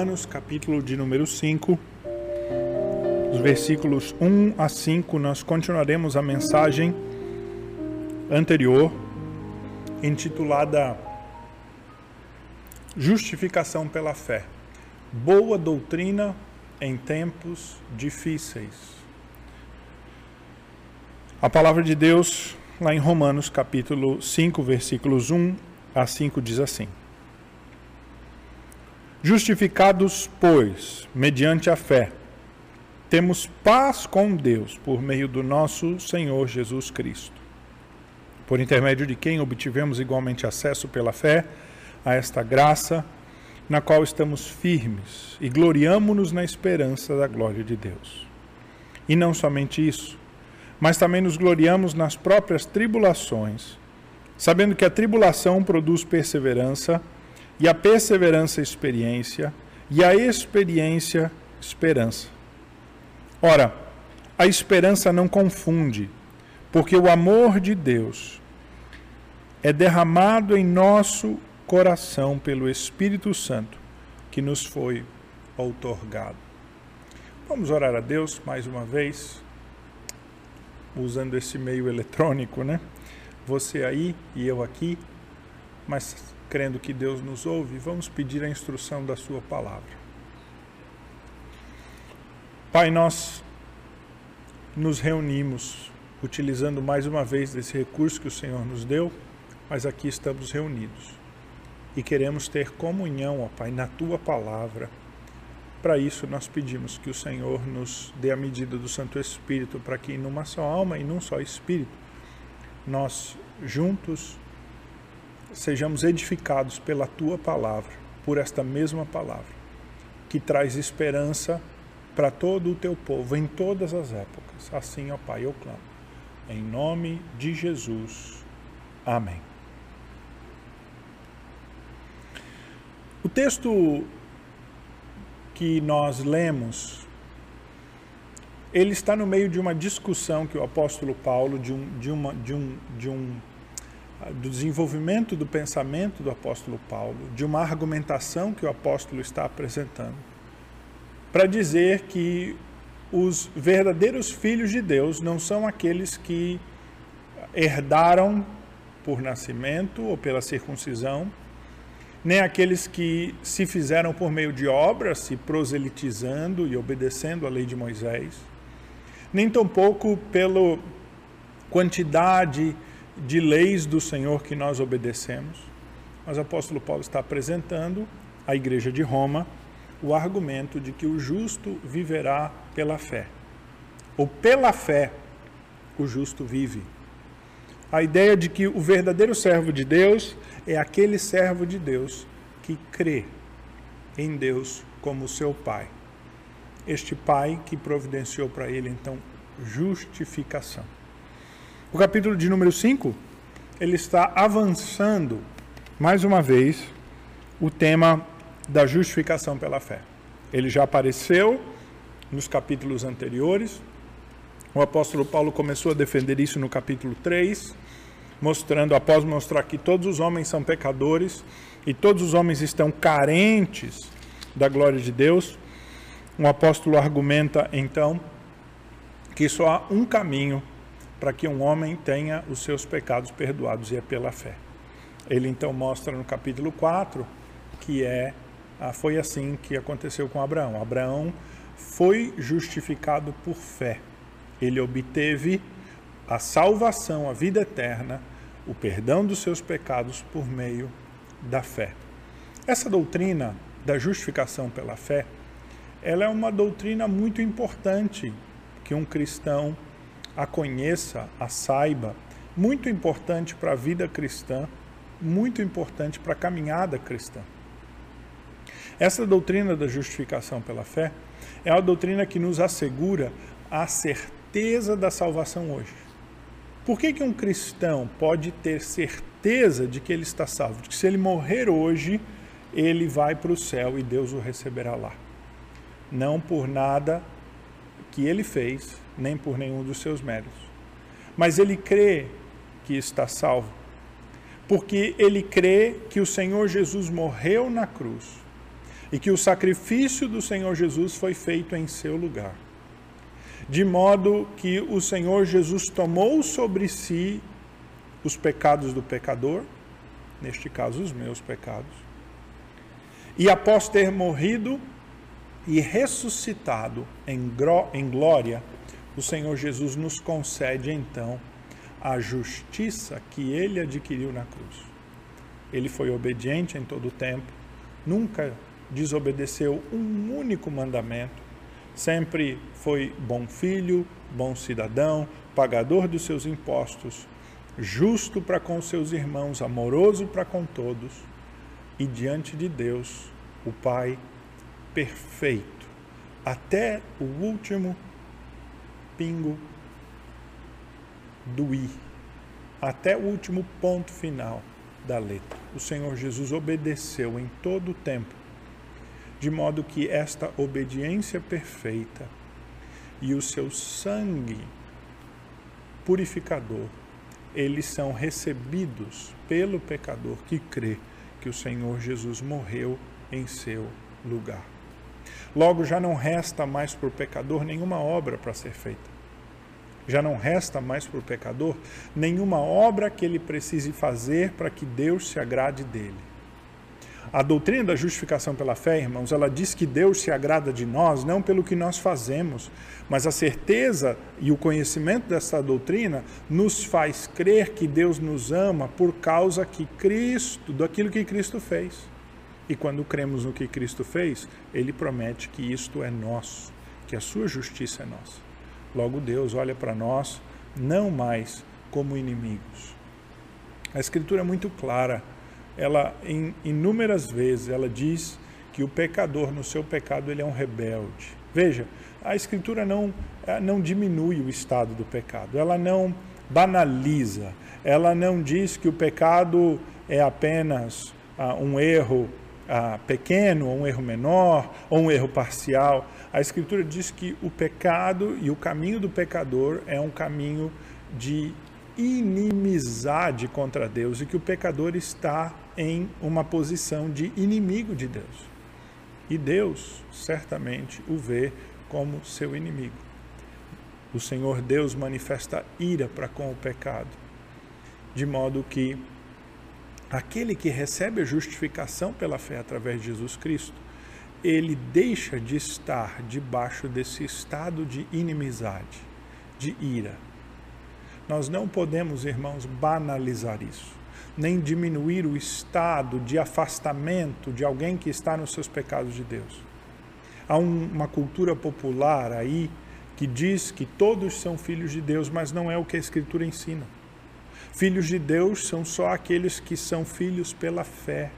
Romanos, capítulo de número 5, os versículos 1 a 5, nós continuaremos a mensagem anterior, intitulada Justificação pela Fé. Boa doutrina em tempos difíceis. A palavra de Deus, lá em Romanos, capítulo 5, versículos 1 a 5, diz assim: Justificados, pois, mediante a fé, temos paz com Deus por meio do nosso Senhor Jesus Cristo, por intermédio de quem obtivemos igualmente acesso pela fé a esta graça, na qual estamos firmes e gloriamo-nos na esperança da glória de Deus. E não somente isso, mas também nos gloriamos nas próprias tribulações, sabendo que a tribulação produz perseverança, e a perseverança, experiência, e a experiência, esperança. Ora, a esperança não confunde, porque o amor de Deus é derramado em nosso coração pelo Espírito Santo que nos foi outorgado. Vamos orar a Deus mais uma vez, usando esse meio eletrônico, né? Você aí e eu aqui, mas crendo que Deus nos ouve, vamos pedir a instrução da Sua palavra. Pai, nós nos reunimos utilizando mais uma vez desse recurso que o Senhor nos deu, mas aqui estamos reunidos e queremos ter comunhão, ó Pai, na Tua palavra. Para isso, nós pedimos que o Senhor nos dê a medida do Santo Espírito, para que numa só alma e num só Espírito, nós juntos sejamos edificados pela tua palavra, por esta mesma palavra, que traz esperança para todo o teu povo em todas as épocas. Assim, ó Pai, eu clamo. Em nome de Jesus. Amém. O texto que nós lemos, ele está no meio de uma discussão que o apóstolo Paulo, de um, de uma, de um, de um do desenvolvimento do pensamento do apóstolo Paulo, de uma argumentação que o apóstolo está apresentando, para dizer que os verdadeiros filhos de Deus não são aqueles que herdaram por nascimento ou pela circuncisão, nem aqueles que se fizeram por meio de obras, se proselitizando e obedecendo à lei de Moisés, nem tampouco pela quantidade de leis do Senhor que nós obedecemos, mas o apóstolo Paulo está apresentando à igreja de Roma o argumento de que o justo viverá pela fé. Ou pela fé o justo vive. A ideia de que o verdadeiro servo de Deus é aquele servo de Deus que crê em Deus como seu Pai. Este Pai que providenciou para ele então justificação. O capítulo de número 5, ele está avançando, mais uma vez, o tema da justificação pela fé. Ele já apareceu nos capítulos anteriores. O apóstolo Paulo começou a defender isso no capítulo 3, mostrando, após mostrar que todos os homens são pecadores e todos os homens estão carentes da glória de Deus, o apóstolo argumenta então que só há um caminho para que um homem tenha os seus pecados perdoados e é pela fé. Ele então mostra no capítulo 4 que é ah, foi assim que aconteceu com Abraão. Abraão foi justificado por fé. Ele obteve a salvação, a vida eterna, o perdão dos seus pecados por meio da fé. Essa doutrina da justificação pela fé, ela é uma doutrina muito importante que um cristão a conheça, a saiba, muito importante para a vida cristã, muito importante para a caminhada cristã. Essa doutrina da justificação pela fé é a doutrina que nos assegura a certeza da salvação hoje. Por que, que um cristão pode ter certeza de que ele está salvo? De que se ele morrer hoje, ele vai para o céu e Deus o receberá lá. Não por nada que ele fez, nem por nenhum dos seus méritos. Mas ele crê que está salvo, porque ele crê que o Senhor Jesus morreu na cruz, e que o sacrifício do Senhor Jesus foi feito em seu lugar. De modo que o Senhor Jesus tomou sobre si os pecados do pecador, neste caso os meus pecados, e após ter morrido e ressuscitado em, glória, o Senhor Jesus nos concede então a justiça que ele adquiriu na cruz. Ele foi obediente em todo o tempo, nunca desobedeceu um único mandamento, sempre foi bom filho, bom cidadão, pagador dos seus impostos, justo para com seus irmãos, amoroso para com todos, e diante de Deus, o Pai perfeito, até o último pingo do i, até o último ponto final da letra. O Senhor Jesus obedeceu em todo o tempo, de modo que esta obediência perfeita e o seu sangue purificador, eles são recebidos pelo pecador que crê que o Senhor Jesus morreu em seu lugar. Logo, já não resta mais para o pecador nenhuma obra para ser feita. Já não resta mais para o pecador nenhuma obra que ele precise fazer para que Deus se agrade dele. A doutrina da justificação pela fé, irmãos, ela diz que Deus se agrada de nós não pelo que nós fazemos, mas a certeza e o conhecimento dessa doutrina nos faz crer que Deus nos ama por causa que Cristo, daquilo que Cristo fez. E quando cremos no que Cristo fez, ele promete que isto é nosso, que a sua justiça é nossa. Logo, Deus olha para nós não mais como inimigos. A Escritura é muito clara. Ela, em inúmeras vezes, ela diz que o pecador, no seu pecado, ele é um rebelde. Veja, a Escritura não, eh, não diminui o estado do pecado, ela não banaliza, ela não diz que o pecado é apenas ah, um erro ah, pequeno, ou um erro menor, ou um erro parcial. A Escritura diz que o pecado e o caminho do pecador é um caminho de inimizade contra Deus e que o pecador está em uma posição de inimigo de Deus. E Deus certamente o vê como seu inimigo. O Senhor Deus manifesta ira para com o pecado, de modo que aquele que recebe a justificação pela fé através de Jesus Cristo, ele deixa de estar debaixo desse estado de inimizade, de ira. Nós não podemos, irmãos, banalizar isso, nem diminuir o estado de afastamento de alguém que está nos seus pecados de Deus. Há um, uma cultura popular aí que diz que todos são filhos de Deus, mas não é o que a Escritura ensina. Filhos de Deus são só aqueles que são filhos pela fé,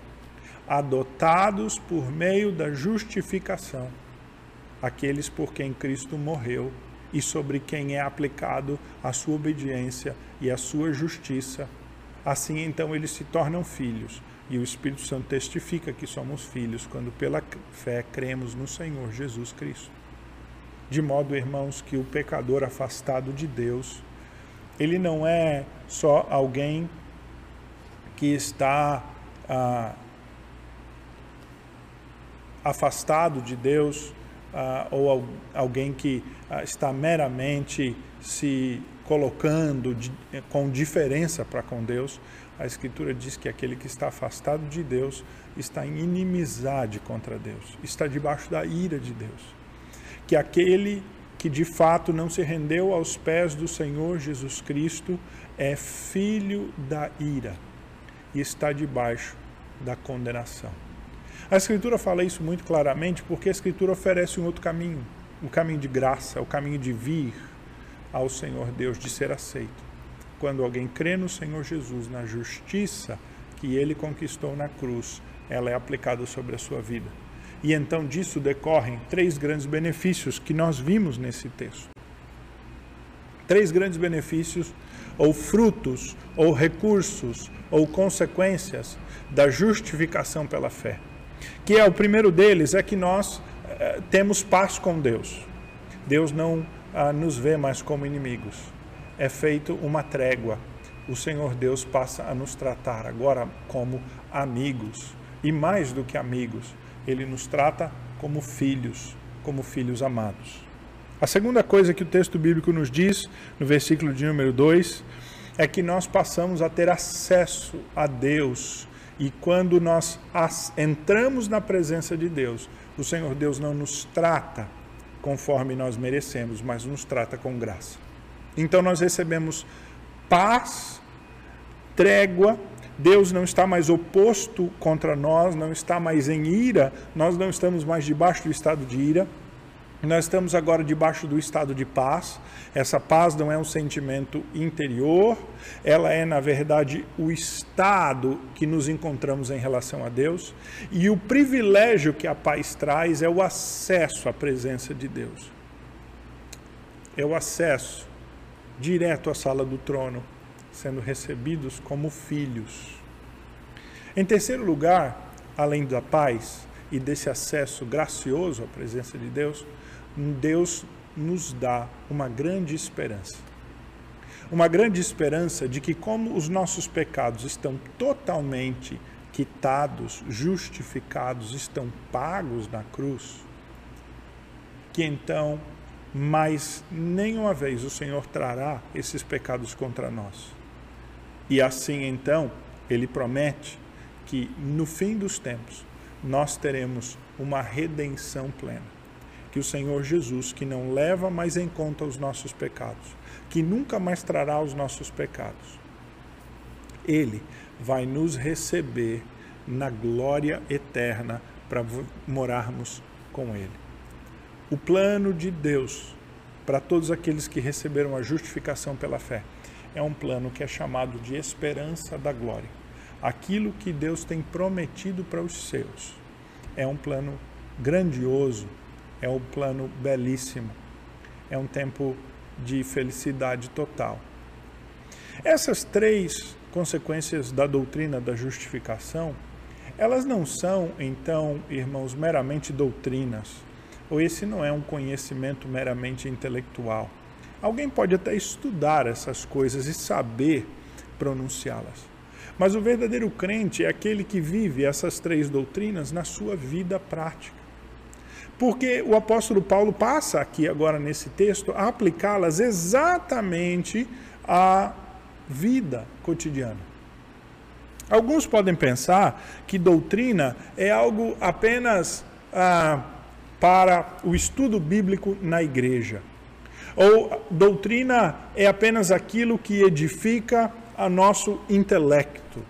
adotados por meio da justificação, aqueles por quem Cristo morreu e sobre quem é aplicado a sua obediência e a sua justiça. Assim, então, eles se tornam filhos. E o Espírito Santo testifica que somos filhos quando, pela fé, cremos no Senhor Jesus Cristo. De modo, irmãos, que o pecador afastado de Deus ele não é só alguém que está ah, afastado de Deus ah, ou alguém que ah, está meramente se colocando de, com diferença para com Deus. A Escritura diz que aquele que está afastado de Deus está em inimizade contra Deus, está debaixo da ira de Deus. Que aquele que de fato não se rendeu aos pés do Senhor Jesus Cristo é filho da ira e está debaixo da condenação. A Escritura fala isso muito claramente porque a Escritura oferece um outro caminho, o um caminho de graça, o um caminho de vir ao Senhor Deus, de ser aceito. Quando alguém crê no Senhor Jesus, na justiça que ele conquistou na cruz, ela é aplicada sobre a sua vida. E então disso decorrem três grandes benefícios que nós vimos nesse texto. Três grandes benefícios, ou frutos, ou recursos, ou consequências da justificação pela fé. Que é o primeiro deles é que nós eh, temos paz com Deus. Deus não ah, nos vê mais como inimigos. É feito uma trégua. O Senhor Deus passa a nos tratar agora como amigos e mais do que amigos ele nos trata como filhos, como filhos amados. A segunda coisa que o texto bíblico nos diz, no versículo de número 2, é que nós passamos a ter acesso a Deus. E quando nós entramos na presença de Deus, o Senhor Deus não nos trata conforme nós merecemos, mas nos trata com graça. Então nós recebemos paz, trégua, Deus não está mais oposto contra nós, não está mais em ira, nós não estamos mais debaixo do estado de ira, nós estamos agora debaixo do estado de paz. Essa paz não é um sentimento interior, ela é, na verdade, o estado que nos encontramos em relação a Deus. E o privilégio que a paz traz é o acesso à presença de Deus. É o acesso direto à sala do trono, sendo recebidos como filhos. Em terceiro lugar, além da paz e desse acesso gracioso à presença de Deus, Deus nos dá uma grande esperança. Uma grande esperança de que, como os nossos pecados estão totalmente quitados, justificados, estão pagos na cruz, que então mais nenhuma vez o Senhor trará esses pecados contra nós. E assim então, ele promete que no fim dos tempos nós teremos uma redenção plena que o Senhor Jesus, que não leva mais em conta os nossos pecados, que nunca mais trará os nossos pecados, ele vai nos receber na glória eterna para morarmos com ele. O plano de Deus para todos aqueles que receberam a justificação pela fé é um plano que é chamado de esperança da glória. Aquilo que Deus tem prometido para os seus é um plano grandioso é um plano belíssimo. É um tempo de felicidade total. Essas três consequências da doutrina da justificação, elas não são, então, irmãos, meramente doutrinas, ou esse não é um conhecimento meramente intelectual. Alguém pode até estudar essas coisas e saber pronunciá-las. Mas o verdadeiro crente é aquele que vive essas três doutrinas na sua vida prática porque o apóstolo Paulo passa aqui agora nesse texto a aplicá-las exatamente à vida cotidiana. Alguns podem pensar que doutrina é algo apenas ah, para o estudo bíblico na igreja. Ou doutrina é apenas aquilo que edifica a nosso intelecto.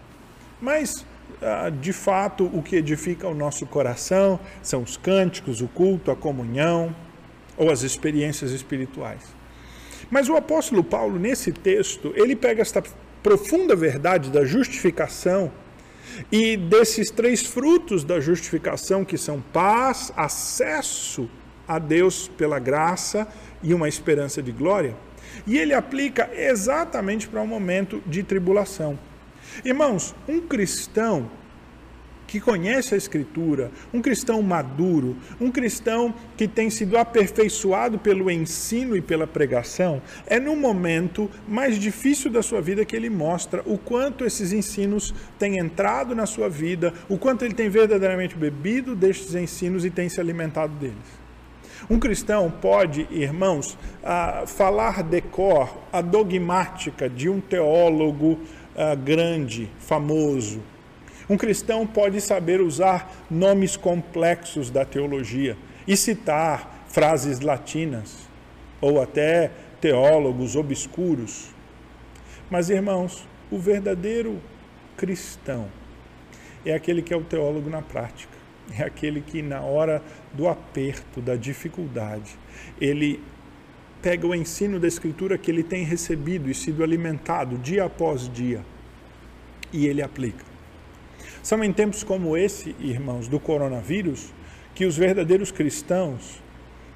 Mas ah, de fato, o que edifica o nosso coração são os cânticos, o culto, a comunhão ou as experiências espirituais. Mas o apóstolo Paulo, nesse texto, ele pega esta profunda verdade da justificação e desses três frutos da justificação, que são paz, acesso a Deus pela graça e uma esperança de glória, e ele aplica exatamente para um momento de tribulação. Irmãos, um cristão que conhece a Escritura, um cristão maduro, um cristão que tem sido aperfeiçoado pelo ensino e pela pregação, é no momento mais difícil da sua vida que ele mostra o quanto esses ensinos têm entrado na sua vida, o quanto ele tem verdadeiramente bebido destes ensinos e tem se alimentado deles. Um cristão pode, irmãos, falar de cor a dogmática de um teólogo uh, grande, famoso. Um cristão pode saber usar nomes complexos da teologia e citar frases latinas ou até teólogos obscuros. Mas, irmãos, o verdadeiro cristão é aquele que é o teólogo na prática. É aquele que, na hora do aperto, da dificuldade, ele pega o ensino da Escritura que ele tem recebido e sido alimentado dia após dia e ele aplica. São em tempos como esse, irmãos, do coronavírus, que os verdadeiros cristãos,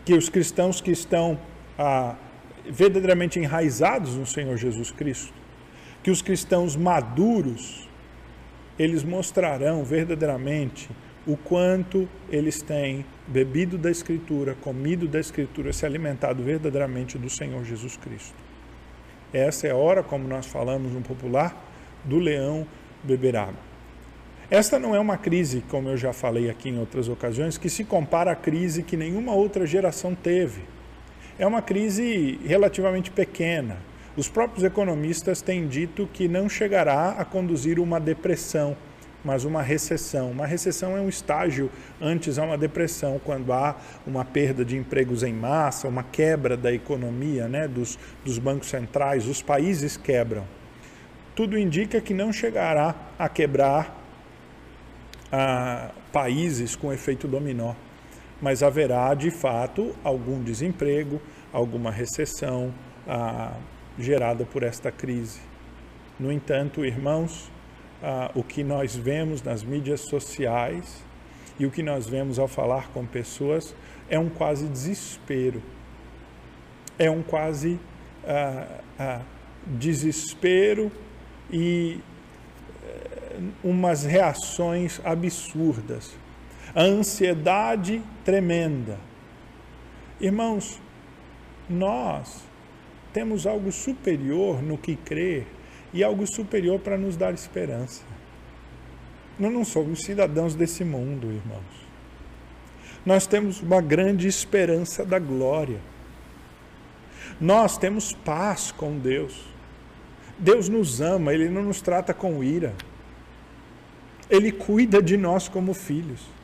que os cristãos que estão ah, verdadeiramente enraizados no Senhor Jesus Cristo, que os cristãos maduros, eles mostrarão verdadeiramente o quanto eles têm bebido da Escritura, comido da Escritura, se alimentado verdadeiramente do Senhor Jesus Cristo. Essa é a hora, como nós falamos no popular, do leão beber água. Esta não é uma crise, como eu já falei aqui em outras ocasiões, que se compara à crise que nenhuma outra geração teve. É uma crise relativamente pequena. Os próprios economistas têm dito que não chegará a conduzir uma depressão, mas uma recessão. Uma recessão é um estágio antes a uma depressão, quando há uma perda de empregos em massa, uma quebra da economia né, dos, dos bancos centrais, os países quebram. Tudo indica que não chegará a quebrar a países com efeito dominó, mas haverá de fato algum desemprego, alguma recessão ah, gerada por esta crise. No entanto, irmãos, ah, o que nós vemos nas mídias sociais e o que nós vemos ao falar com pessoas é um quase desespero. É um quase ah, ah, desespero e eh, umas reações absurdas. A ansiedade tremenda. Irmãos, nós temos algo superior no que crer e algo superior para nos dar esperança. Nós não somos cidadãos desse mundo, irmãos. Nós temos uma grande esperança da glória. Nós temos paz com Deus. Deus nos ama, Ele não nos trata com ira. Ele cuida de nós como filhos.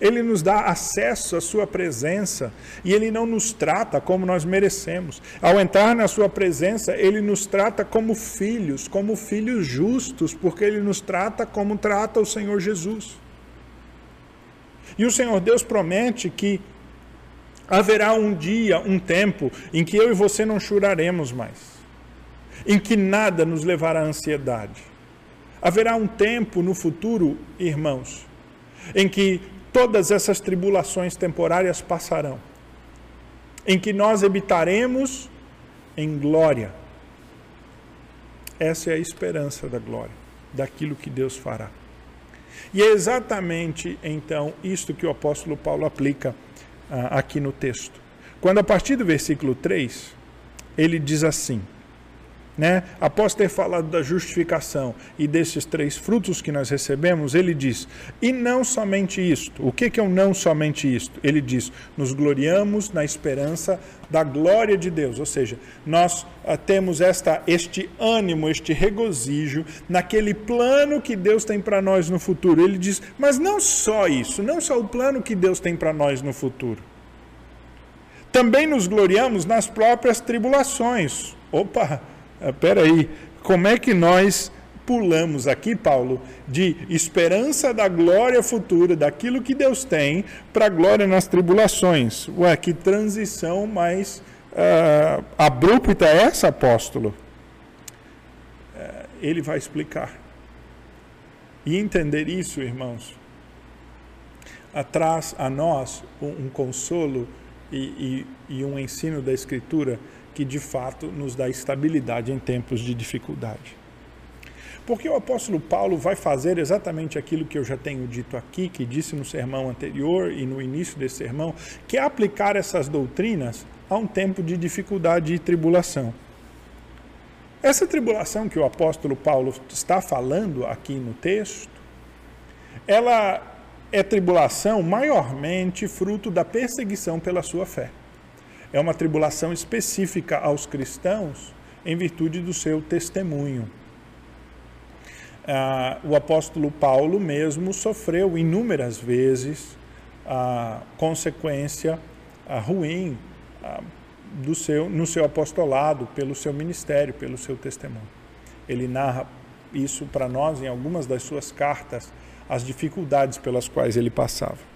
Ele nos dá acesso à Sua presença e Ele não nos trata como nós merecemos. Ao entrar na Sua presença, Ele nos trata como filhos, como filhos justos, porque Ele nos trata como trata o Senhor Jesus. E o Senhor Deus promete que haverá um dia, um tempo, em que eu e você não choraremos mais, em que nada nos levará à ansiedade. Haverá um tempo no futuro, irmãos, em que todas essas tribulações temporárias passarão, em que nós habitaremos em glória. Essa é a esperança da glória, daquilo que Deus fará. E é exatamente então isto que o apóstolo Paulo aplica ah, aqui no texto. Quando a partir do versículo 3, ele diz assim: né? Após ter falado da justificação e desses três frutos que nós recebemos, ele diz: e não somente isto. O que, que é o não somente isto? Ele diz: nos gloriamos na esperança da glória de Deus, ou seja, nós ah, temos esta, este ânimo, este regozijo naquele plano que Deus tem para nós no futuro. Ele diz: mas não só isso, não só o plano que Deus tem para nós no futuro. Também nos gloriamos nas próprias tribulações. Opa! Espera ah, aí, como é que nós pulamos aqui, Paulo, de esperança da glória futura, daquilo que Deus tem, para glória nas tribulações? Ué, que transição mais uh, abrupta é essa, apóstolo? Uh, ele vai explicar. E entender isso, irmãos, atrás a nós um, um consolo e, e, e um ensino da Escritura que de fato nos dá estabilidade em tempos de dificuldade. Porque o apóstolo Paulo vai fazer exatamente aquilo que eu já tenho dito aqui, que disse no sermão anterior e no início desse sermão, que é aplicar essas doutrinas a um tempo de dificuldade e tribulação. Essa tribulação que o apóstolo Paulo está falando aqui no texto, ela é tribulação maiormente fruto da perseguição pela sua fé é uma tribulação específica aos cristãos em virtude do seu testemunho. Ah, o apóstolo Paulo mesmo sofreu inúmeras vezes a consequência ruim do seu, no seu apostolado, pelo seu ministério, pelo seu testemunho. Ele narra isso para nós em algumas das suas cartas, as dificuldades pelas quais ele passava.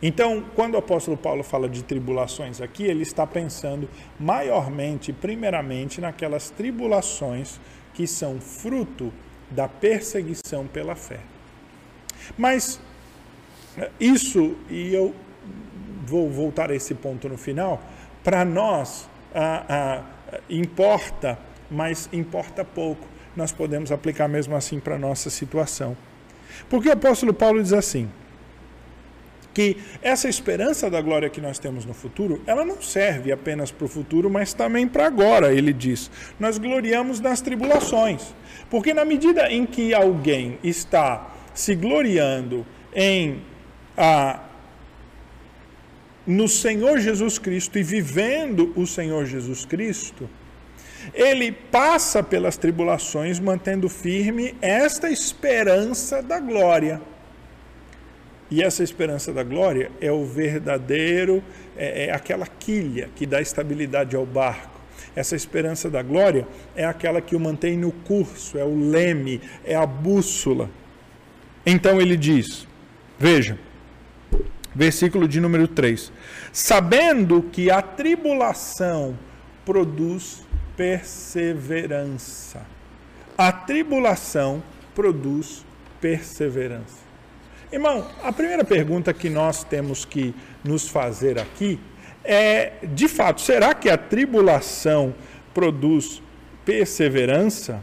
Então, quando o apóstolo Paulo fala de tribulações aqui, ele está pensando maiormente, primeiramente, naquelas tribulações que são fruto da perseguição pela fé. Mas isso, e eu vou voltar a esse ponto no final, para nós ah, ah, importa, mas importa pouco. Nós podemos aplicar mesmo assim para a nossa situação. Porque o apóstolo Paulo diz assim: que essa esperança da glória que nós temos no futuro, ela não serve apenas para o futuro, mas também para agora, ele diz. Nós gloriamos nas tribulações, porque na medida em que alguém está se gloriando em a no Senhor Jesus Cristo e vivendo o Senhor Jesus Cristo, ele passa pelas tribulações mantendo firme esta esperança da glória. E essa esperança da glória é o verdadeiro, é, é aquela quilha que dá estabilidade ao barco. Essa esperança da glória é aquela que o mantém no curso, é o leme, é a bússola. Então ele diz: veja, versículo de número 3: Sabendo que a tribulação produz perseverança. A tribulação produz perseverança. Irmão, a primeira pergunta que nós temos que nos fazer aqui é: de fato, será que a tribulação produz perseverança?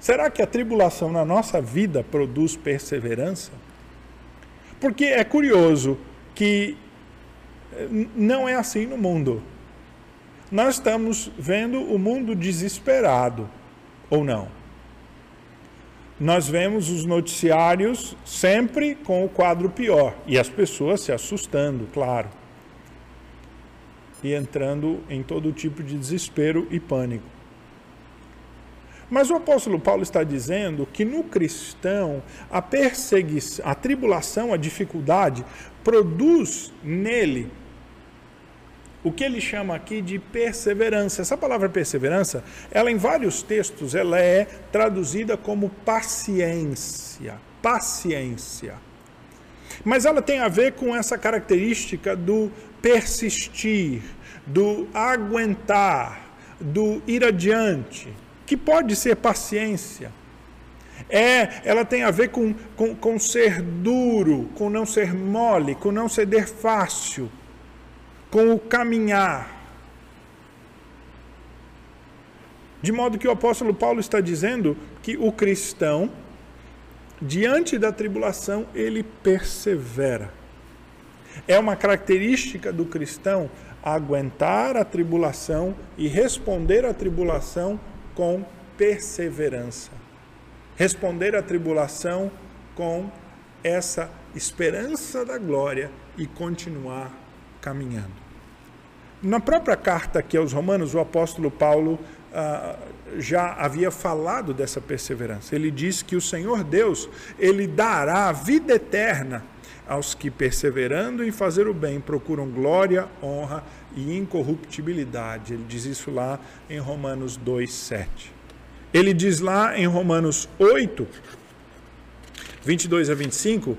Será que a tribulação na nossa vida produz perseverança? Porque é curioso que eh, não é assim no mundo. Nós estamos vendo o mundo desesperado, ou não? Nós vemos os noticiários sempre com o quadro pior e as pessoas se assustando, claro, e entrando em todo tipo de desespero e pânico. Mas o apóstolo Paulo está dizendo que no cristão a perseguição, a tribulação, a dificuldade produz nele o que ele chama aqui de perseverança. Essa palavra perseverança, ela em vários textos, ela é traduzida como paciência, paciência. Mas ela tem a ver com essa característica do persistir, do aguentar, do ir adiante, que pode ser paciência. É, ela tem a ver com, com, com ser duro, com não ser mole, com não ceder fácil com o caminhar. De modo que o apóstolo Paulo está dizendo que o cristão, diante da tribulação, ele persevera. É uma característica do cristão aguentar a tribulação e responder à tribulação com perseverança. Responder à tribulação com essa esperança da glória e continuar caminhando. Na própria carta aqui aos Romanos, o apóstolo Paulo ah, já havia falado dessa perseverança. Ele diz que o Senhor Deus, ele dará a vida eterna aos que, perseverando em fazer o bem, procuram glória, honra e incorruptibilidade. Ele diz isso lá em Romanos 2, 7. Ele diz lá em Romanos 8, 22 a 25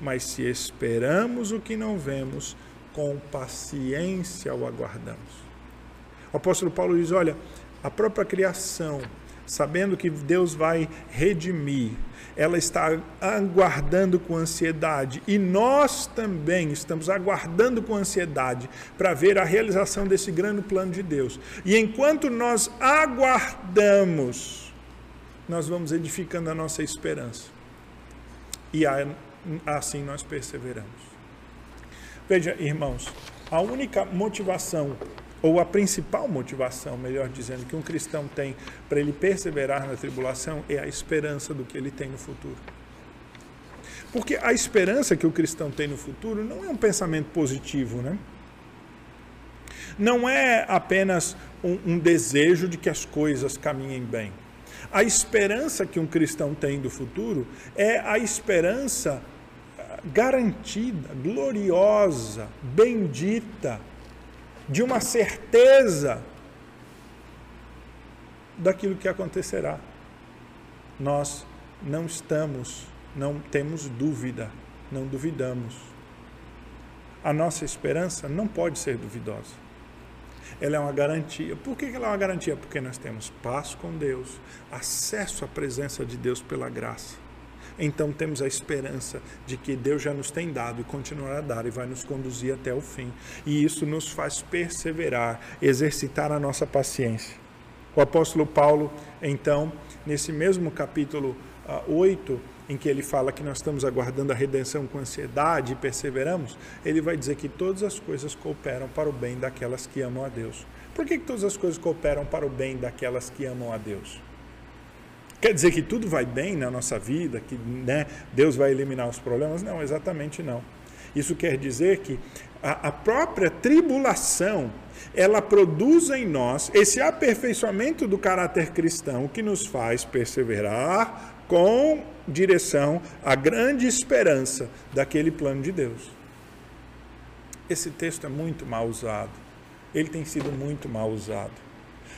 mas se esperamos o que não vemos, com paciência o aguardamos. O apóstolo Paulo diz: olha, a própria criação, sabendo que Deus vai redimir, ela está aguardando com ansiedade e nós também estamos aguardando com ansiedade para ver a realização desse grande plano de Deus. E enquanto nós aguardamos, nós vamos edificando a nossa esperança. E a assim nós perseveramos. Veja, irmãos, a única motivação, ou a principal motivação, melhor dizendo, que um cristão tem para ele perseverar na tribulação é a esperança do que ele tem no futuro. Porque a esperança que o cristão tem no futuro não é um pensamento positivo, né? Não é apenas um, um desejo de que as coisas caminhem bem. A esperança que um cristão tem do futuro é a esperança garantida, gloriosa, bendita, de uma certeza daquilo que acontecerá. Nós não estamos, não temos dúvida, não duvidamos. A nossa esperança não pode ser duvidosa. Ela é uma garantia. Por que ela é uma garantia? Porque nós temos paz com Deus, acesso à presença de Deus pela graça então temos a esperança de que Deus já nos tem dado e continuará a dar e vai nos conduzir até o fim. E isso nos faz perseverar, exercitar a nossa paciência. O apóstolo Paulo, então, nesse mesmo capítulo uh, ah, 8, em que ele fala que nós estamos aguardando a redenção com ansiedade e perseveramos, ele vai dizer que todas as coisas cooperam para o bem daquelas que amam a Deus. Por que, que todas as coisas cooperam para o bem daquelas que amam a Deus? Quer dizer que tudo vai bem na nossa vida, que né, Deus vai eliminar os problemas? Não, exatamente não. Isso quer dizer que a, a própria tribulação ela produz em nós esse aperfeiçoamento do caráter cristão que nos faz perseverar com direção à grande esperança daquele plano de Deus. Esse texto é muito mal usado. Ele tem sido muito mal usado.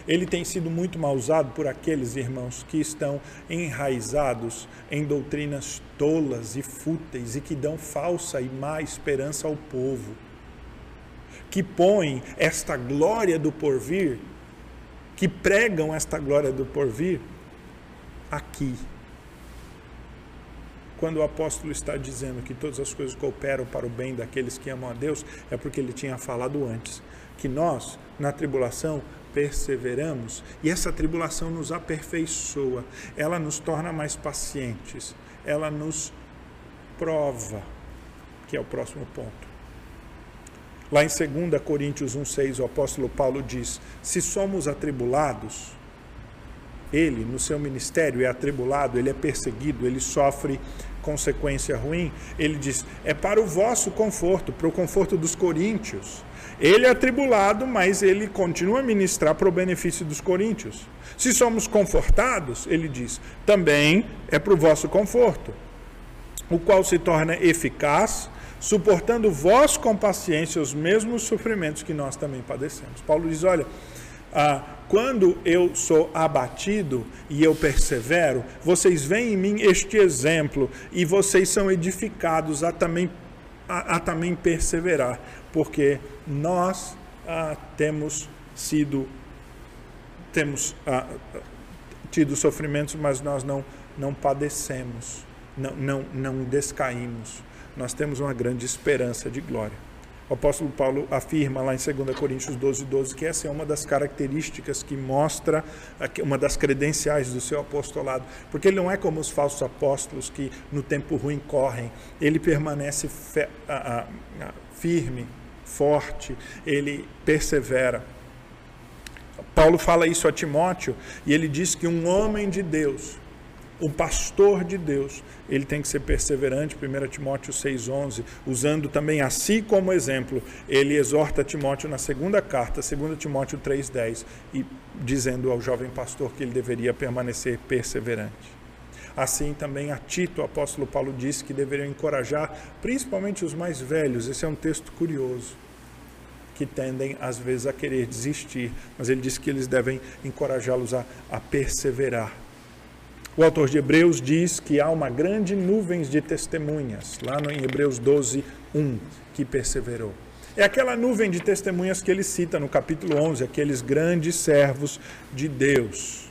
Ele tem sido muito mal usado por aqueles irmãos que estão enraizados em doutrinas tolas e fúteis e que dão falsa e má esperança ao povo que põem esta glória do porvir, que pregam esta glória do porvir aqui. Quando o apóstolo está dizendo que todas as coisas cooperam para o bem daqueles que amam a Deus, é porque ele tinha falado antes que nós, na tribulação, perseveramos e essa tribulação nos aperfeiçoa, ela nos torna mais pacientes, ela nos prova, que é o próximo ponto. Lá em 2 Coríntios 1,6, o apóstolo Paulo diz: Se somos atribulados, ele, no seu ministério, é atribulado, ele é perseguido, ele sofre consequência ruim. Ele diz: É para o vosso conforto, para o conforto dos coríntios. Ele é atribulado, mas ele continua a ministrar para o benefício dos coríntios. Se somos confortados, ele diz, também é para o vosso conforto, o qual se torna eficaz suportando vós com paciência os mesmos sofrimentos que nós também padecemos. Paulo diz: olha, ah, quando eu sou abatido e eu persevero, vocês veem em mim este exemplo e vocês são edificados a também, a, a também perseverar, porque nós ah, temos sido, temos ah, tido sofrimentos, mas nós não, não padecemos, não, não, não descaímos nós temos uma grande esperança de glória. O apóstolo Paulo afirma lá em 2 Coríntios 12, 12 que essa é uma das características que mostra, uma das credenciais do seu apostolado, porque ele não é como os falsos apóstolos que no tempo ruim correm, ele permanece firme, forte, ele persevera. Paulo fala isso a Timóteo e ele diz que um homem de Deus, um pastor de Deus, ele tem que ser perseverante, 1 Timóteo 6,11, usando também a si como exemplo. Ele exorta Timóteo na segunda carta, 2 Timóteo 3,10, e dizendo ao jovem pastor que ele deveria permanecer perseverante. Assim também a Tito, o apóstolo Paulo disse que deveriam encorajar principalmente os mais velhos. Esse é um texto curioso que tendem às vezes a querer desistir, mas ele diz que eles devem encorajá-los a, a perseverar. O autor de Hebreus diz que há uma grande nuvem de testemunhas, lá em Hebreus 12, 1, que perseverou. É aquela nuvem de testemunhas que ele cita no capítulo 11, aqueles grandes servos de Deus.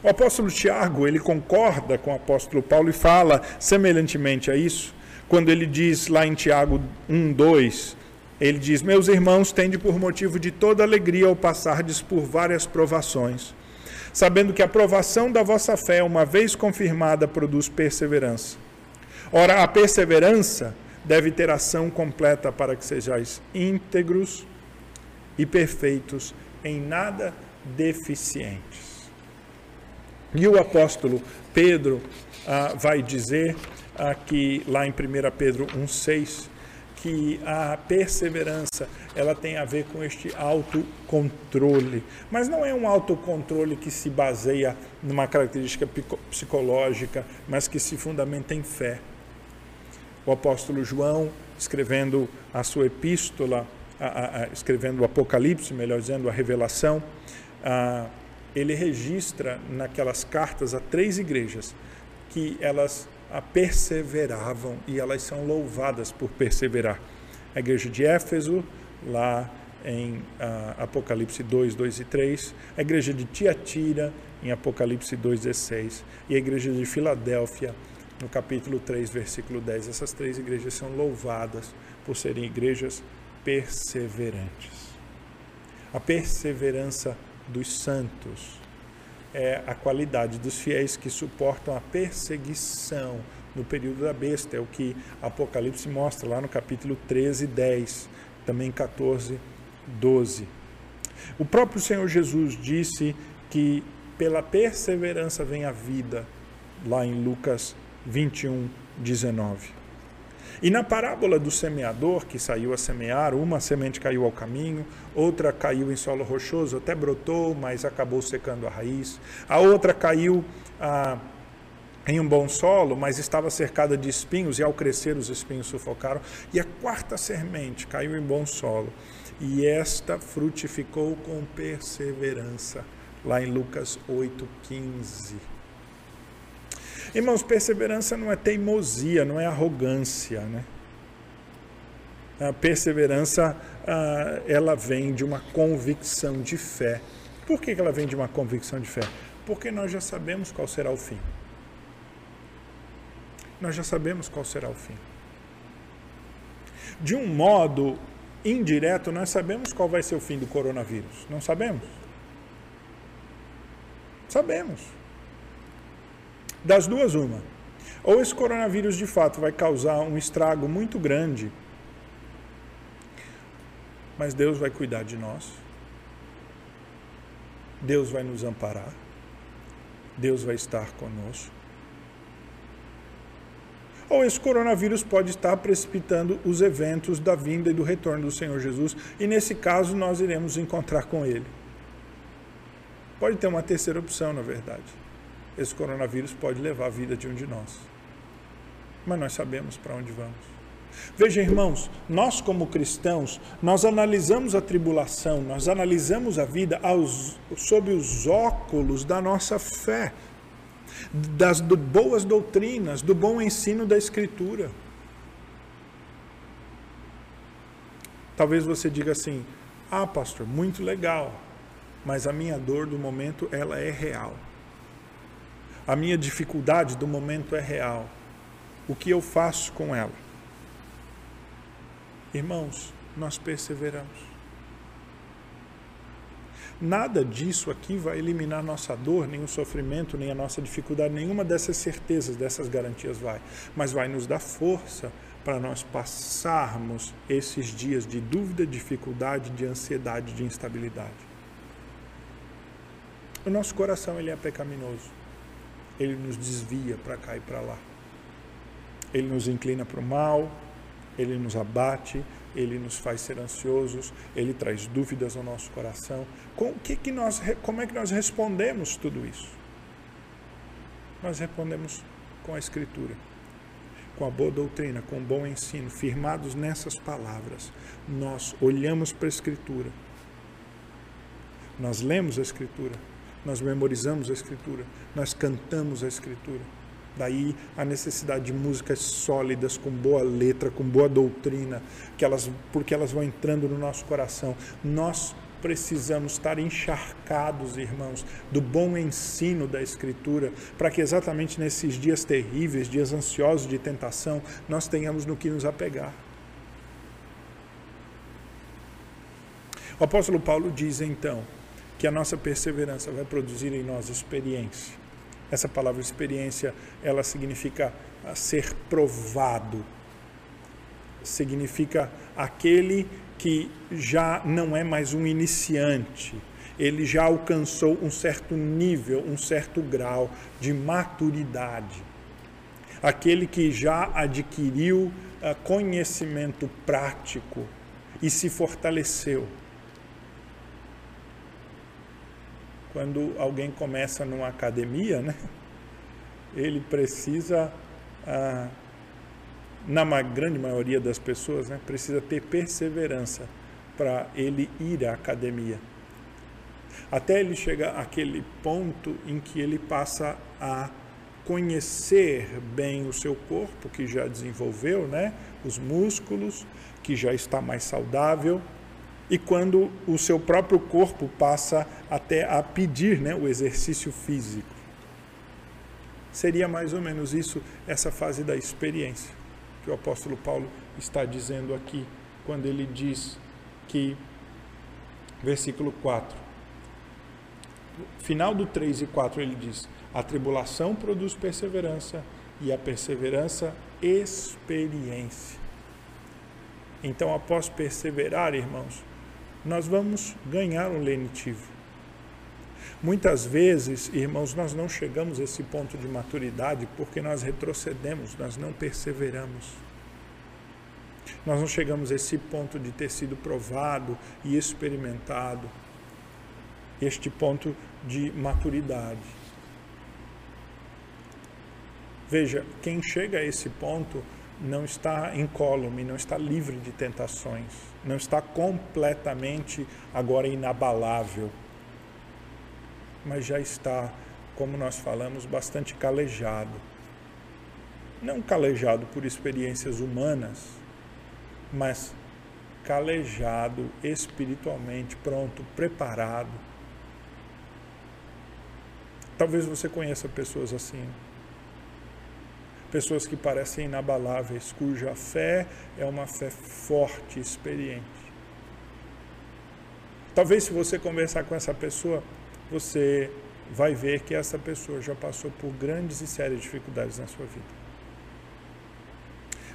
O apóstolo Tiago, ele concorda com o apóstolo Paulo e fala semelhantemente a isso, quando ele diz lá em Tiago 1, 2, ele diz: Meus irmãos, tende por motivo de toda alegria ao passardes por várias provações sabendo que a aprovação da vossa fé, uma vez confirmada, produz perseverança. Ora, a perseverança deve ter ação completa para que sejais íntegros e perfeitos, em nada deficientes. E o apóstolo Pedro ah, vai dizer aqui, lá em 1 Pedro 1,6, que a perseverança ela tem a ver com este autocontrole. Mas não é um autocontrole que se baseia numa característica psicológica, mas que se fundamenta em fé. O apóstolo João, escrevendo a sua epístola, a, a, escrevendo o Apocalipse, melhor dizendo, a revelação, a, ele registra naquelas cartas a três igrejas que elas perseveravam e elas são louvadas por perseverar. A igreja de Éfeso, lá em uh, Apocalipse 2, 2 e 3, a igreja de Tiatira, em Apocalipse 2, 16, e a igreja de Filadélfia, no capítulo 3, versículo 10. Essas três igrejas são louvadas por serem igrejas perseverantes. A perseverança dos santos é a qualidade dos fiéis que suportam a perseguição no período da besta. É o que Apocalipse mostra lá no capítulo 13, 10, também 14, 12. O próprio Senhor Jesus disse que pela perseverança vem a vida, lá em Lucas 21, 19. E na parábola do semeador que saiu a semear, uma semente caiu ao caminho, outra caiu em solo rochoso, até brotou, mas acabou secando a raiz. A outra caiu ah, em um bom solo, mas estava cercada de espinhos, e ao crescer os espinhos sufocaram. E a quarta semente caiu em bom solo, e esta frutificou com perseverança. Lá em Lucas 8,15. Irmãos, perseverança não é teimosia, não é arrogância, né? A perseverança, ah, ela vem de uma convicção de fé. Por que ela vem de uma convicção de fé? Porque nós já sabemos qual será o fim nós já sabemos qual será o fim. De um modo indireto, nós sabemos qual vai ser o fim do coronavírus. Não sabemos? Sabemos. Das duas, uma. Ou esse coronavírus de fato vai causar um estrago muito grande, mas Deus vai cuidar de nós. Deus vai nos amparar. Deus vai estar conosco ou esse coronavírus pode estar precipitando os eventos da vinda e do retorno do Senhor Jesus, e nesse caso nós iremos encontrar com ele. Pode ter uma terceira opção, na verdade. Esse coronavírus pode levar a vida de um de nós. Mas nós sabemos para onde vamos. Veja, irmãos, nós como cristãos, nós analisamos a tribulação, nós analisamos a vida aos, sob os óculos da nossa fé, das do, boas doutrinas, do bom ensino da Escritura. Talvez você diga assim: "Ah, pastor, muito legal, mas a minha dor do momento ela é real. A minha dificuldade do momento é real. O que eu faço com ela?" Irmãos, nós perseveramos. Nada disso aqui vai eliminar nossa dor, nem o sofrimento, nem a nossa dificuldade, nenhuma dessas certezas, dessas garantias vai. Mas vai nos dar força para nós passarmos esses dias de dúvida, dificuldade, de ansiedade, de instabilidade. O nosso coração ele é pecaminoso. Ele nos desvia para cá e para lá. Ele nos inclina para o mal, ele nos abate, ele nos faz ser ansiosos, ele traz dúvidas ao nosso coração. Com que que nós, como é que nós respondemos tudo isso? Nós respondemos com a Escritura, com a boa doutrina, com o bom ensino, firmados nessas palavras. Nós olhamos para a Escritura, nós lemos a Escritura, nós memorizamos a Escritura, nós cantamos a Escritura Daí a necessidade de músicas sólidas, com boa letra, com boa doutrina, que elas, porque elas vão entrando no nosso coração. Nós precisamos estar encharcados, irmãos, do bom ensino da Escritura, para que exatamente nesses dias terríveis, dias ansiosos de tentação, nós tenhamos no que nos apegar. O apóstolo Paulo diz então que a nossa perseverança vai produzir em nós experiência essa palavra experiência, ela significa ser provado. Significa aquele que já não é mais um iniciante, ele já alcançou um certo nível, um certo grau de maturidade. Aquele que já adquiriu uh, conhecimento prático e se fortaleceu quando alguém começa numa academia, né, ele precisa, ah, na grande maioria das pessoas, né, precisa ter perseverança para ele ir à academia. Até ele chegar àquele ponto em que ele passa a conhecer bem o seu corpo, que já desenvolveu, né, os músculos, que já está mais saudável, e quando o seu próprio corpo passa até a pedir né, o exercício físico. Seria mais ou menos isso, essa fase da experiência, que o apóstolo Paulo está dizendo aqui, quando ele diz que, versículo 4, final do 3 e 4, ele diz: A tribulação produz perseverança, e a perseverança, experiência. Então, após perseverar, irmãos, nós vamos ganhar um lenitivo. Muitas vezes, irmãos, nós não chegamos a esse ponto de maturidade porque nós retrocedemos, nós não perseveramos. Nós não chegamos a esse ponto de ter sido provado e experimentado, este ponto de maturidade. Veja, quem chega a esse ponto não está incólume, não está livre de tentações, não está completamente agora inabalável mas já está, como nós falamos, bastante calejado. Não calejado por experiências humanas, mas calejado espiritualmente, pronto, preparado. Talvez você conheça pessoas assim. Pessoas que parecem inabaláveis, cuja fé é uma fé forte, experiente. Talvez se você conversar com essa pessoa, você vai ver que essa pessoa já passou por grandes e sérias dificuldades na sua vida.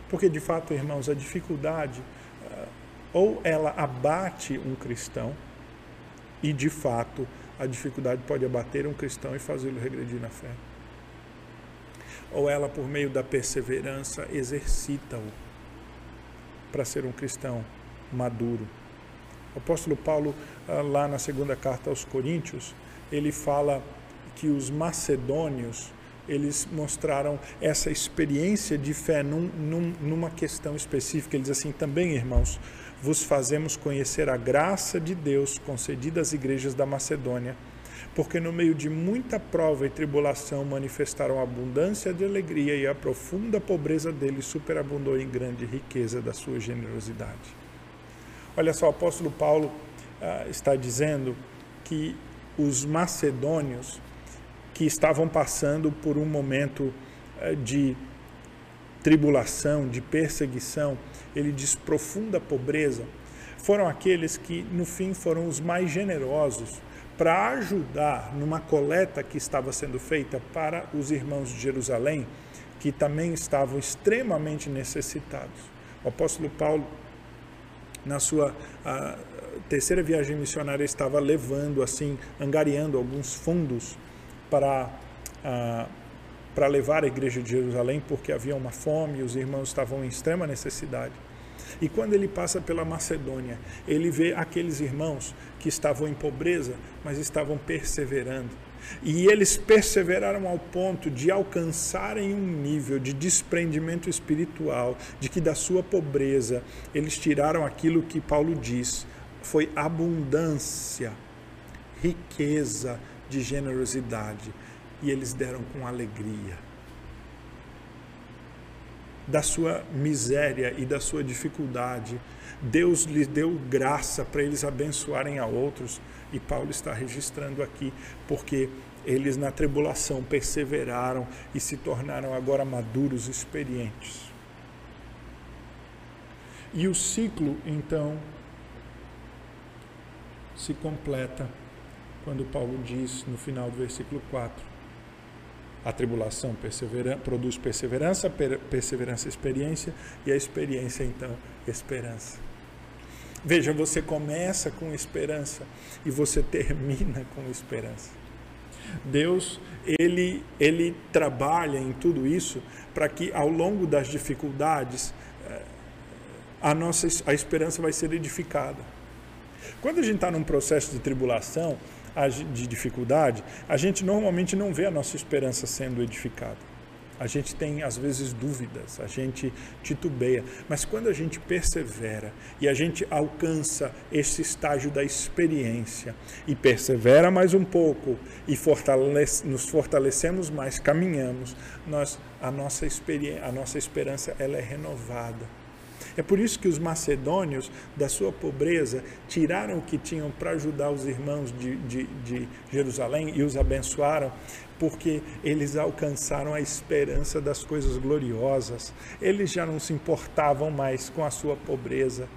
Porque, de fato, irmãos, a dificuldade, ah, ou ela abate um cristão, e de fato a dificuldade pode abater um cristão e fazê-lo regredir na fé. Ou ela, por meio da perseverança, exercita-o para ser um cristão maduro. O apóstolo Paulo, ah, lá na segunda carta aos Coríntios, ele fala que os macedônios eles mostraram essa experiência de fé num, num, numa questão específica. Ele diz assim: também, irmãos, vos fazemos conhecer a graça de Deus concedida às igrejas da Macedônia, porque no meio de muita prova e tribulação manifestaram abundância de alegria e a profunda pobreza deles superabundou em grande riqueza da sua generosidade. Olha só, o apóstolo Paulo ah, está dizendo que os macedônios que estavam passando por um momento eh, de tribulação, de perseguição, ele diz profunda pobreza, foram aqueles que no fim foram os mais generosos para ajudar numa coleta que estava sendo feita para os irmãos de Jerusalém, que também estavam extremamente necessitados. O apóstolo Paulo, na sua terceira viagem missionária estava levando, assim, angariando alguns fundos para, para levar a igreja de Jerusalém, porque havia uma fome e os irmãos estavam em extrema necessidade. E quando ele passa pela Macedônia, ele vê aqueles irmãos que estavam em pobreza, mas estavam perseverando. E eles perseveraram ao ponto de alcançarem um nível de desprendimento espiritual, de que da sua pobreza eles tiraram aquilo que Paulo diz: foi abundância, riqueza de generosidade, e eles deram com alegria. Da sua miséria e da sua dificuldade, Deus lhes deu graça para eles abençoarem a outros, e Paulo está registrando aqui, porque eles na tribulação perseveraram e se tornaram agora maduros, experientes. E o ciclo, então, se completa quando Paulo diz no final do versículo 4: a tribulação produz perseverança, per perseverança, experiência, e a experiência, então, esperança. Veja, você começa com esperança e você termina com esperança. Deus, ele, ele trabalha em tudo isso para que ao longo das dificuldades eh, a nossa a esperança vai ser edificada. Quando a gente está num processo de tribulação, de dificuldade, a gente normalmente não vê a nossa esperança sendo edificada. A gente tem, às vezes, dúvidas, a gente titubeia, mas quando a gente persevera e a gente alcança esse estágio da experiência e persevera mais um pouco e fortalece, nos fortalecemos mais, caminhamos, nós, a, nossa a nossa esperança ela é renovada É por isso que os macedônios, da sua pobreza, tiraram o que tinham para ajudar os irmãos de, de, de Jerusalém e os abençoaram, porque eles alcançaram a esperança das coisas gloriosas. Eles já não se importavam mais com a sua pobreza,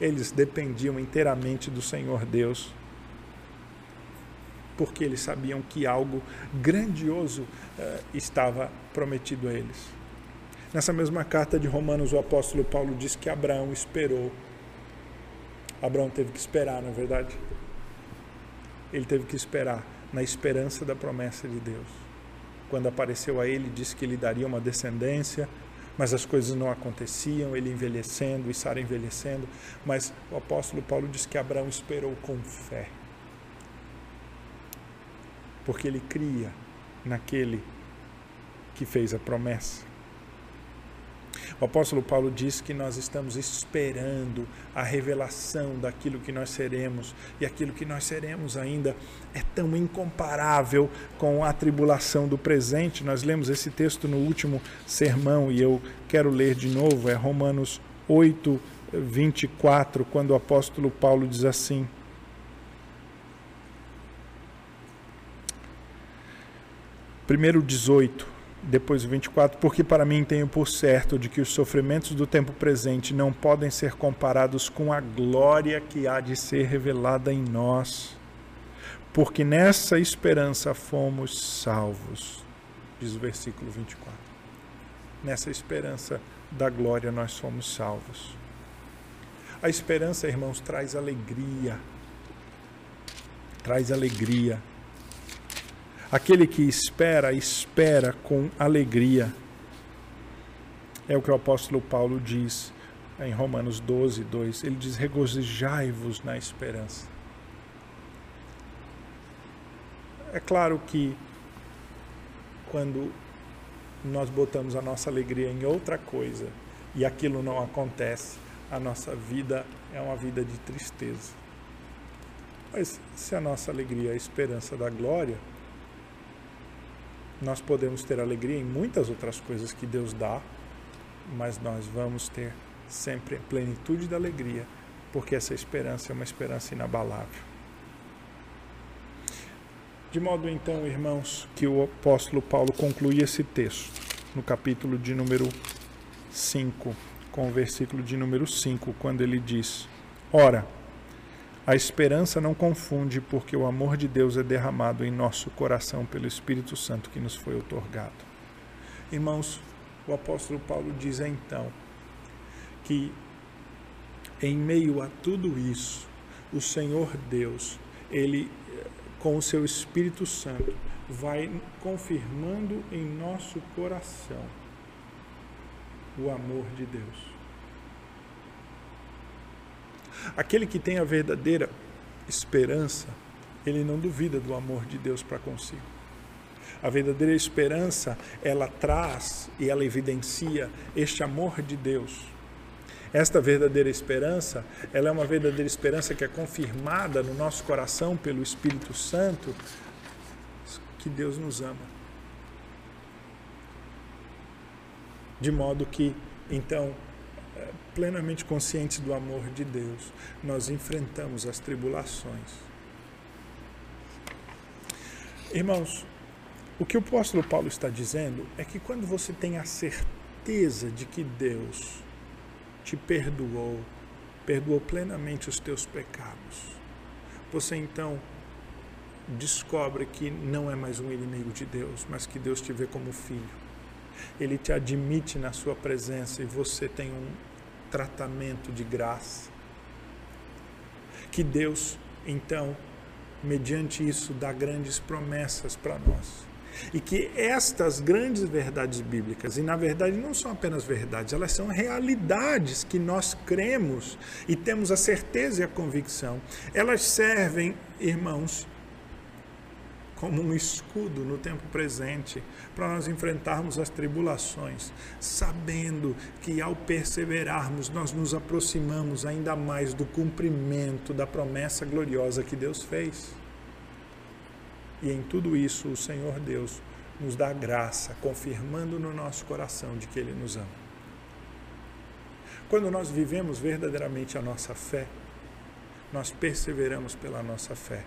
eles dependiam inteiramente do Senhor Deus porque eles sabiam que algo grandioso uh, estava prometido a eles. Nessa mesma carta de Romanos, o apóstolo Paulo diz que Abraão esperou. Abraão teve que esperar, não é verdade? Ele teve que esperar na esperança da promessa de Deus. Quando apareceu a ele, disse que lhe daria uma descendência, mas as coisas não aconteciam, ele envelhecendo e Sara envelhecendo. Mas o apóstolo Paulo diz que Abraão esperou com fé, porque ele cria naquele que fez a promessa. O apóstolo Paulo diz que nós estamos esperando a revelação daquilo que nós seremos, e aquilo que nós seremos ainda é tão incomparável com a tribulação do presente. Nós lemos esse texto no último sermão e eu quero ler de novo, é Romanos 8, 24, quando o apóstolo Paulo diz assim: Primeiro 18 depois o 24, porque para mim tenho por certo de que os sofrimentos do tempo presente não podem ser comparados com a glória que há de ser revelada em nós, porque nessa esperança fomos salvos, diz o versículo 24. Nessa esperança da glória nós fomos salvos. A esperança, irmãos, traz alegria. Traz alegria Aquele que espera, espera com alegria. É o que o apóstolo Paulo diz em Romanos 12, 2. Ele diz: regozijai-vos na esperança. É claro que quando nós botamos a nossa alegria em outra coisa e aquilo não acontece, a nossa vida é uma vida de tristeza. Mas se a nossa alegria é a esperança da glória, nós podemos ter alegria em muitas outras coisas que Deus dá, mas nós vamos ter sempre a plenitude da alegria, porque essa esperança é uma esperança inabalável. De modo então, irmãos, que o apóstolo Paulo conclui esse texto no capítulo de número 5, com o versículo de número 5, quando ele diz: Ora, a esperança não confunde, porque o amor de Deus é derramado em nosso coração pelo Espírito Santo que nos foi otorgado. Irmãos, o apóstolo Paulo diz então que, em meio a tudo isso, o Senhor Deus, ele, com o seu Espírito Santo, vai confirmando em nosso coração o amor de Deus. Aquele que tem a verdadeira esperança, ele não duvida do amor de Deus para consigo. A verdadeira esperança, ela traz e ela evidencia este amor de Deus. Esta verdadeira esperança, ela é uma verdadeira esperança que é confirmada no nosso coração pelo Espírito Santo, que Deus nos ama. De modo que, então, plenamente conscientes do amor de Deus, nós enfrentamos as tribulações. Irmãos, o que o apóstolo Paulo está dizendo é que quando você tem a certeza de que Deus te perdoou, perdoou plenamente os teus pecados, você então descobre que não é mais um inimigo de Deus, mas que Deus te vê como filho. Ele te admite na sua presença e você tem um tratamento de graça. Que Deus, então, mediante isso, dá grandes promessas para nós. E que estas grandes verdades bíblicas, e na verdade não são apenas verdades, elas são realidades que nós cremos e temos a certeza e a convicção. Elas servem, irmãos, como um escudo no tempo presente para nós enfrentarmos as tribulações, sabendo que ao perseverarmos nós nos aproximamos ainda mais do cumprimento da promessa gloriosa que Deus fez. E em tudo isso o Senhor Deus nos dá graça, confirmando no nosso coração de que Ele nos ama. Quando nós vivemos verdadeiramente a nossa fé, nós perseveramos pela nossa fé.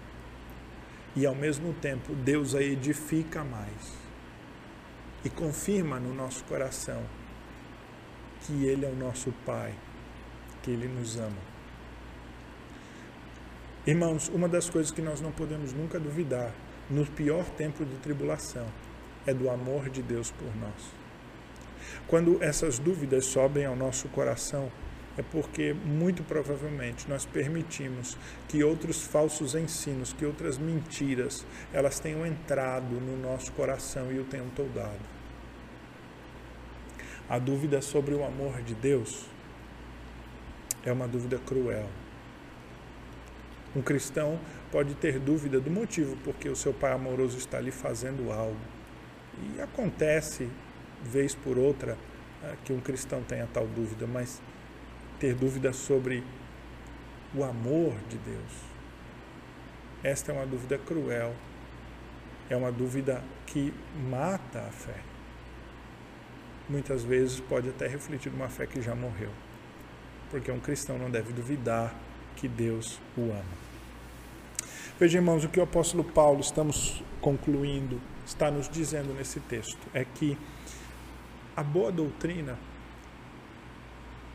E ao mesmo tempo, Deus a edifica mais e confirma no nosso coração que Ele é o nosso Pai, que Ele nos ama. Irmãos, uma das coisas que nós não podemos nunca duvidar, no pior tempo de tribulação, é do amor de Deus por nós. Quando essas dúvidas sobem ao nosso coração, é porque muito provavelmente nós permitimos que outros falsos ensinos, que outras mentiras, elas tenham entrado no nosso coração e o tenham toldado. A dúvida sobre o amor de Deus é uma dúvida cruel. Um cristão pode ter dúvida do motivo porque o seu pai amoroso está lhe fazendo algo. E acontece, vez por outra, eh, que um cristão tenha tal dúvida, mas ter dúvida sobre o amor de Deus, esta é uma dúvida cruel, é uma dúvida que mata a fé muitas vezes pode até refletir uma fé que já morreu. Porque um cristão não deve duvidar que Deus o ama. Veja, irmãos, o que o apóstolo Paulo, estamos concluindo, está nos dizendo nesse texto é que a boa doutrina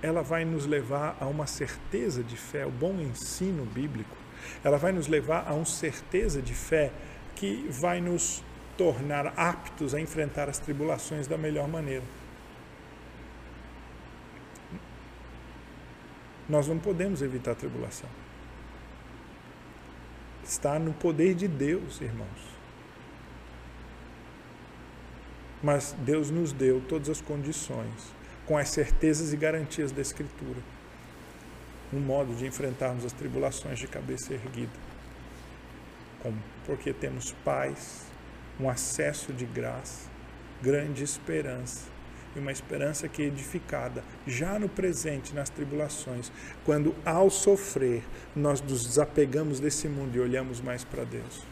ela vai nos levar a uma certeza de fé, o bom ensino bíblico, ela vai nos levar a uma certeza de fé que vai nos tornar aptos a enfrentar as tribulações da melhor maneira. Nós não podemos evitar a tribulação. Está no poder de Deus, irmãos. Mas Deus nos deu todas as condições, com as certezas e garantias da Escritura, um modo de enfrentarmos as tribulações de cabeça erguida. Como? Porque temos paz, um acesso de graça, grande esperança e uma esperança que é edificada já no presente, nas tribulações, quando ao sofrer nós nos desapegamos desse mundo e olhamos mais para Deus.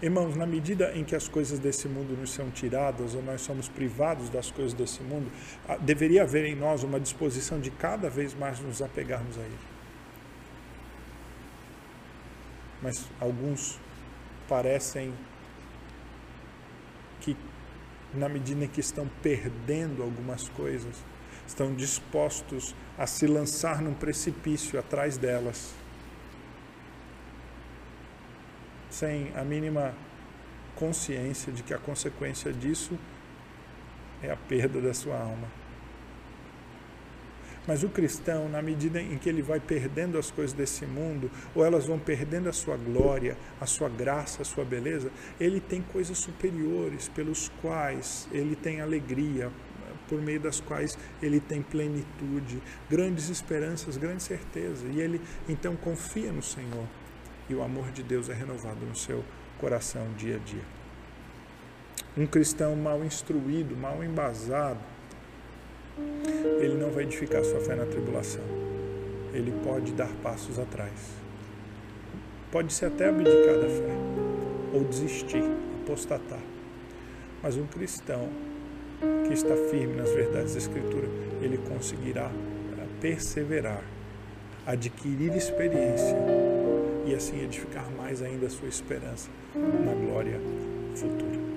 Irmãos, na medida em que as coisas desse mundo nos são tiradas ou nós somos privados das coisas desse mundo, deveria haver em nós uma disposição de cada vez mais nos apegarmos a Ele. Mas alguns parecem que na medida em que estão perdendo algumas coisas, estão dispostos a se lançar num precipício atrás delas, sem a mínima consciência de que a consequência disso é a perda da sua alma. Mas o cristão, na medida em que ele vai perdendo as coisas desse mundo, ou elas vão perdendo a sua glória, a sua graça, a sua beleza, ele tem coisas superiores pelos quais ele tem alegria, por meio das quais ele tem plenitude, grandes esperanças, grande certeza. E ele então confia no Senhor. E o amor de Deus é renovado no seu coração dia a dia. Um cristão mal instruído, mal embasado, ele não vai edificar sua fé na tribulação. Ele pode dar passos atrás. Pode ser até abdicar da fé, ou desistir, apostatar. Mas um cristão que está firme nas verdades da Escritura, ele conseguirá perseverar, adquirir experiência e assim edificar mais ainda a sua esperança na glória futura.